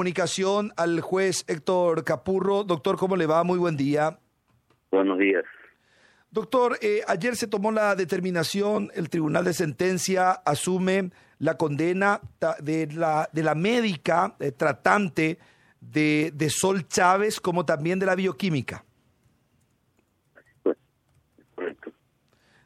Comunicación al juez Héctor Capurro. Doctor, ¿cómo le va? Muy buen día. Buenos días. Doctor, eh, ayer se tomó la determinación, el Tribunal de Sentencia asume la condena de la, de la médica eh, tratante de, de, Sol Chávez como también de la bioquímica. Correcto.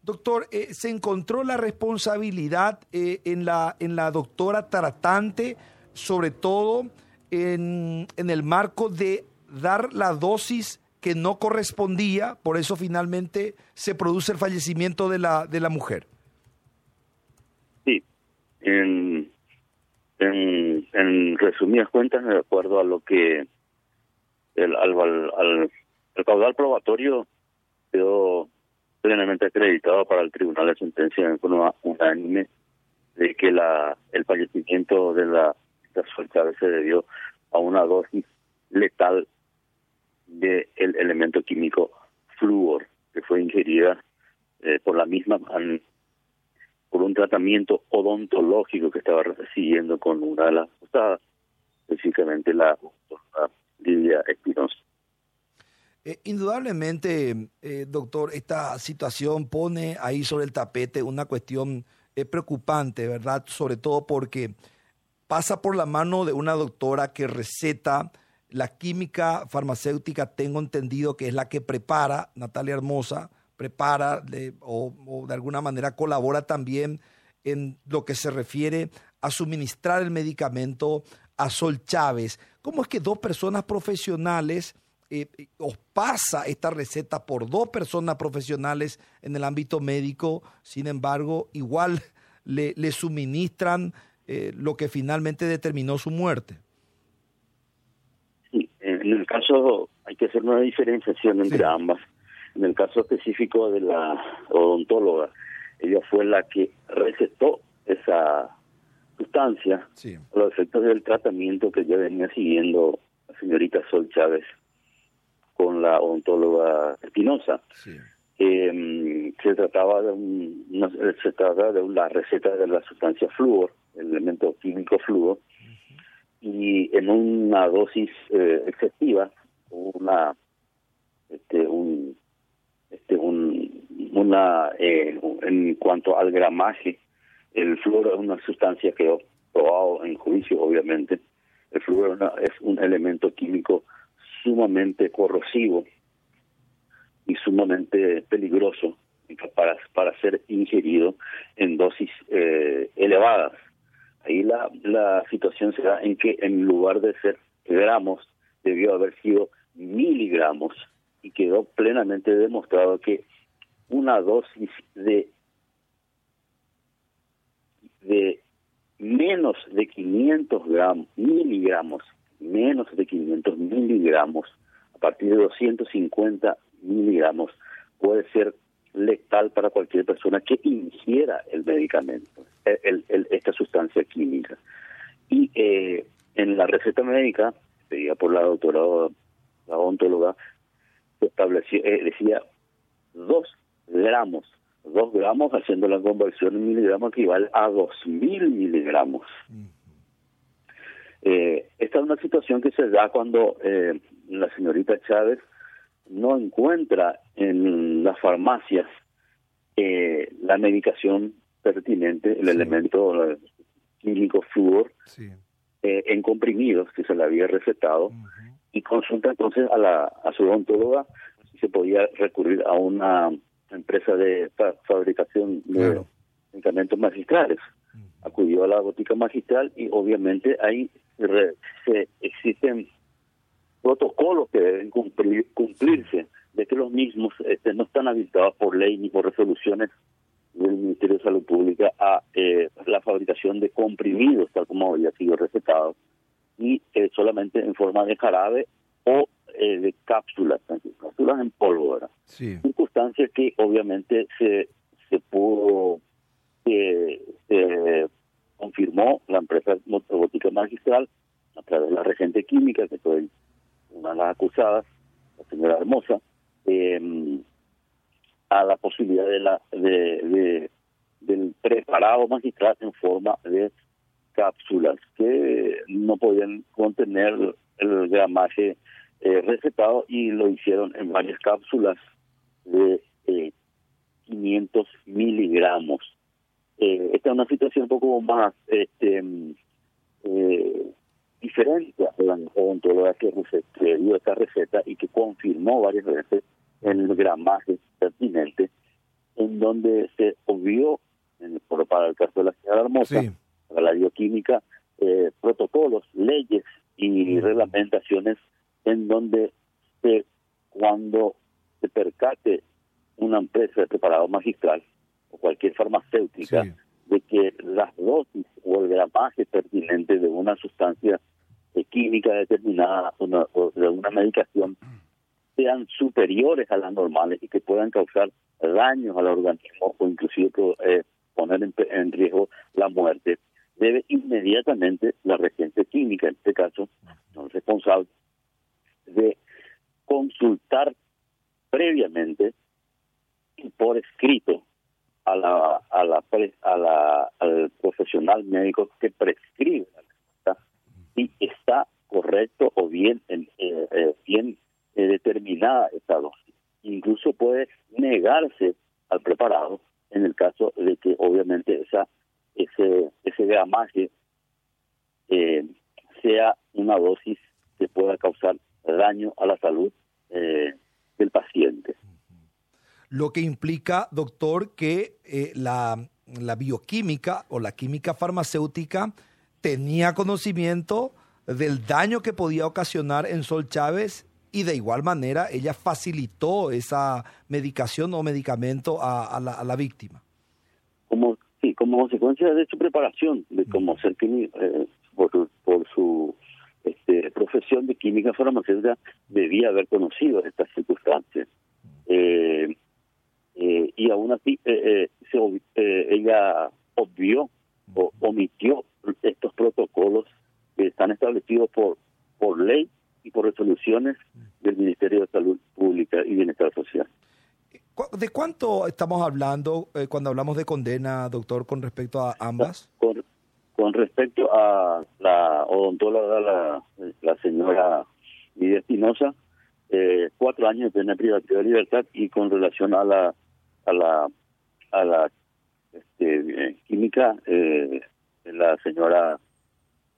Doctor, eh, ¿se encontró la responsabilidad en, la, en la doctora tratante, sobre todo en, el marco de dar la dosis que no correspondía, por eso finalmente se produce el fallecimiento de la, de la mujer. Sí, en, en, resumidas cuentas, de acuerdo a lo que el, al, el caudal probatorio quedó plenamente acreditado para el Tribunal de Sentencia en forma unánime de que la el fallecimiento de la, la se debió a una dosis letal del elemento químico flúor, que fue ingerida eh, por la misma, por un tratamiento odontológico que estaba recibiendo con una de las específicamente la Lidia Espinosa. Eh, indudablemente, eh, doctor, esta situación pone ahí sobre el tapete una cuestión eh, preocupante, ¿verdad? Sobre todo porque pasa por la mano de una doctora que receta la química farmacéutica, tengo entendido que es la que prepara, Natalia Hermosa, prepara o, de alguna manera colabora también en lo que se refiere a suministrar el medicamento a Sol Chávez. ¿Cómo es que dos personas profesionales eh, os pasa esta receta por dos personas profesionales en el ámbito médico, sin embargo, igual le, le suministran eh, lo que finalmente determinó su muerte. Sí, en el caso hay que hacer una diferenciación entre ambas. En el caso específico de la odontóloga, ella fue la que recetó esa sustancia a los efectos del tratamiento que ya venía siguiendo la señorita Sol Chávez con la odontóloga Espinosa. Eh, se trataba de una, se trataba de la receta de la sustancia flúor el elemento químico fluo, y en una dosis eh, excesiva, una, este, un, este, un, una, eh, en cuanto al gramaje, el flúor es una sustancia que he probado en juicio, obviamente. El flúor es un elemento químico sumamente corrosivo y sumamente peligroso para, para ser ingerido en dosis eh, elevadas. Ahí la, la situación se da en que en lugar de ser gramos, debió haber sido miligramos y quedó plenamente demostrado que una dosis de de menos de 500 gramos, miligramos, menos de 500 miligramos, a partir de 250 miligramos, puede ser letal para cualquier persona que ingiera el medicamento, el, esta sustancia química. Y eh, en la receta médica, pedida por la doctora, la odontóloga, estableció, eh, decía dos gramos, dos gramos haciendo la conversión en miligramos equivale a dos mil miligramos. Eh, esta es una situación que se da cuando la señorita Chávez no encuentra en las farmacias eh, la medicación pertinente, el elemento químico flúor, eh, en comprimidos que se le había recetado, y consulta entonces a, la, a su odontóloga si se podía recurrir a una empresa de fabricación de medicamentos magistrales. Acudió a la botica magistral y obviamente ahí se existen protocolos que deben cumplir, cumplirse, de que los mismos este, no están habilitados por ley ni por resoluciones del Ministerio de Salud Pública a eh, la fabricación de comprimidos, tal como había sido recetado, y eh, solamente en forma de jarabe o eh, de cápsulas, cápsulas en polvo, ¿verdad? Sí. Circunstancia que obviamente se, se pudo, se confirmó la empresa robótica magistral a través de la regente química, que fue una de las acusadas, la señora Hermosa, eh, a la posibilidad de la de, del preparado magistral en forma de cápsulas que no podían contener el gramaje eh, recetado y lo hicieron en varias cápsulas de 500 eh, miligramos. Eh, esta es una situación un poco más este, diferente a odontóloga que, dio esta receta y que confirmó varias veces el gramaje pertinente, en donde se obvió, en, para el caso de la señora Hermosa, para la bioquímica, eh, protocolos, leyes y reglamentaciones en donde se, cuando se percate una empresa de preparado magistral o cualquier farmacéutica de que las dosis o el gramaje pertinente de una sustancia química determinada o de una medicación sean superiores a las normales y que puedan causar daños al organismo o inclusive eh, poner en, riesgo la muerte, debe inmediatamente la regencia química, en este caso, el responsable, de consultar previamente y por escrito a la, a la, a la, al profesional médico que prescribe si está correcto o bien, eh, eh, bien eh, determinada esta dosis. Incluso puede negarse al preparado en el caso de que obviamente esa ese ese gramaje sea una dosis que pueda causar daño a la salud del paciente. Lo que implica, doctor, que la, la bioquímica o la química farmacéutica tenía conocimiento del daño que podía ocasionar en Sol Chávez y de igual manera ella facilitó esa medicación o medicamento a, la, a la, víctima. Como sí, como consecuencia de su preparación, de como ser eh, por, por su este, profesión de química farmacéutica, debía haber conocido estas circunstancias. Eh, eh, y aún así se, ella obvió o omitió estos protocolos que están establecidos por, por ley y por resoluciones del Ministerio de Salud Pública y Bienestar Social. ¿De cuánto estamos hablando eh, cuando hablamos de condena, doctor, con respecto a ambas? Con, con respecto a la odontóloga, la, la señora Lidia Espinosa, eh, cuatro años de pena privativa de libertad y con relación a la a la a la este, química, eh, la señora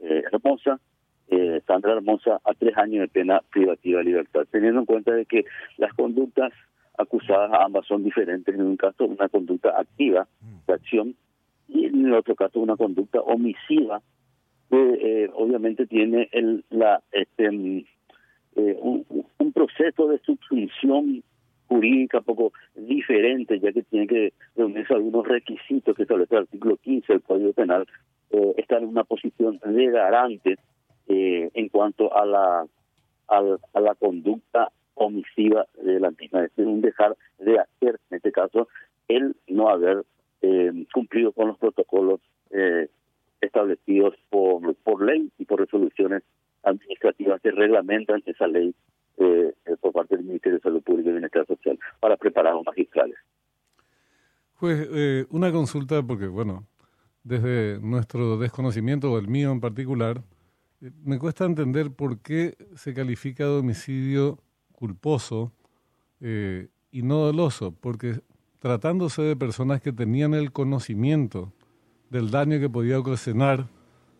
eh, Hermosa, eh, Sandra Hermosa, a tres años de pena privativa de libertad, teniendo en cuenta de que las conductas acusadas ambas son diferentes. En un caso, una conducta activa de acción y en el otro caso, una conducta omisiva que eh, obviamente tiene el, la este mm, eh, un, un, proceso de subsunción jurídica poco diferente, ya que tiene que reunirse algunos requisitos que establece el artículo 15 del Código Penal eh, estar en una posición de garante eh, en cuanto a la a, la conducta omisiva de la misma, es decir, un dejar de hacer, en este caso, el no haber eh, cumplido con los protocolos eh, establecidos por, por ley y por resoluciones administrativas que reglamentan esa ley eh, por parte del Ministerio de Salud Pública y Bienestar Social para preparar a los magistrales. Pues una consulta, porque bueno, desde nuestro desconocimiento, o el mío en particular, eh, me cuesta entender por qué se califica de homicidio culposo eh, y no doloso, porque tratándose de personas que tenían el conocimiento del daño que podía ocasionar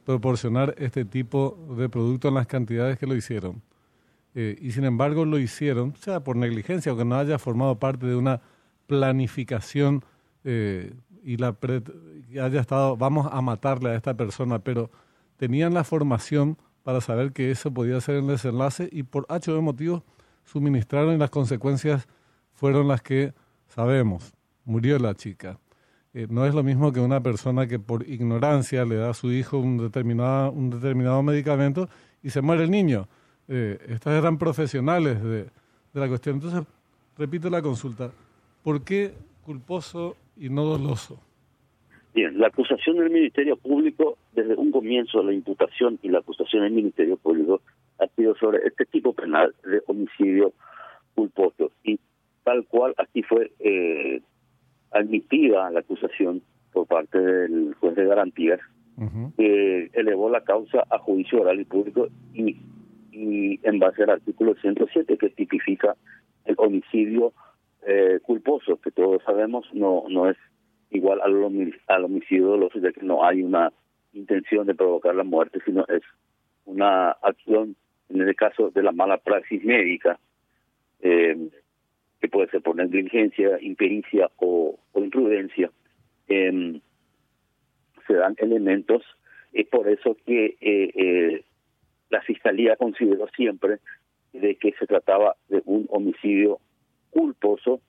proporcionar este tipo de producto en las cantidades que lo hicieron. Eh, y sin embargo lo hicieron, sea por negligencia o que no haya formado parte de una planificación y la haya estado, vamos a matarle a esta persona, pero tenían la formación para saber que eso podía ser el desenlace y por H de motivos suministraron y las consecuencias fueron las que sabemos. Murió la chica. Eh, no es lo mismo que una persona que por ignorancia le da a su hijo un determinado, un determinado medicamento y se muere el niño. Eh, estas eran profesionales de, de la cuestión. Entonces, repito la consulta. ¿Por qué culposo y no doloso. Bien, la acusación del Ministerio Público, desde un comienzo, la imputación y la acusación del Ministerio Público ha sido sobre este tipo penal de homicidio culposo. Y tal cual así fue eh, admitida la acusación por parte del juez de garantías que elevó la causa a juicio oral y público y, y en base al artículo 107 que tipifica el homicidio eh, culposo, que todos sabemos no no es igual al, al homicidio doloso, ya que no hay una intención de provocar la muerte, sino es una acción, en el caso de la mala praxis médica, eh, que puede ser por negligencia, impericia o, imprudencia, em, se dan elementos. Es por eso que eh, eh, la Fiscalía consideró siempre de que se trataba de un homicidio culposo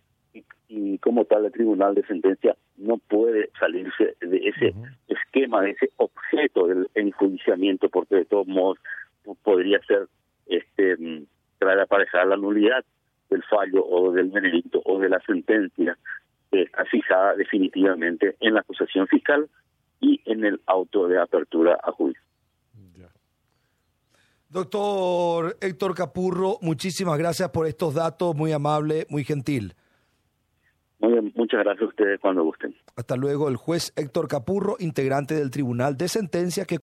y, como tal el Tribunal de Sentencia no puede salirse de ese esquema, de ese objeto del enjuiciamiento, porque de todos modos podría ser este traer aparejada la nulidad del fallo o del veredicto o de la sentencia que está fijada definitivamente en la acusación fiscal y en el auto de apertura a juicio. Doctor Héctor Capurro, muchísimas gracias por estos datos, muy amable, muy gentil. Muy muchas gracias a ustedes cuando gusten. Hasta luego, el juez Héctor Capurro, integrante del Tribunal de Sentencia que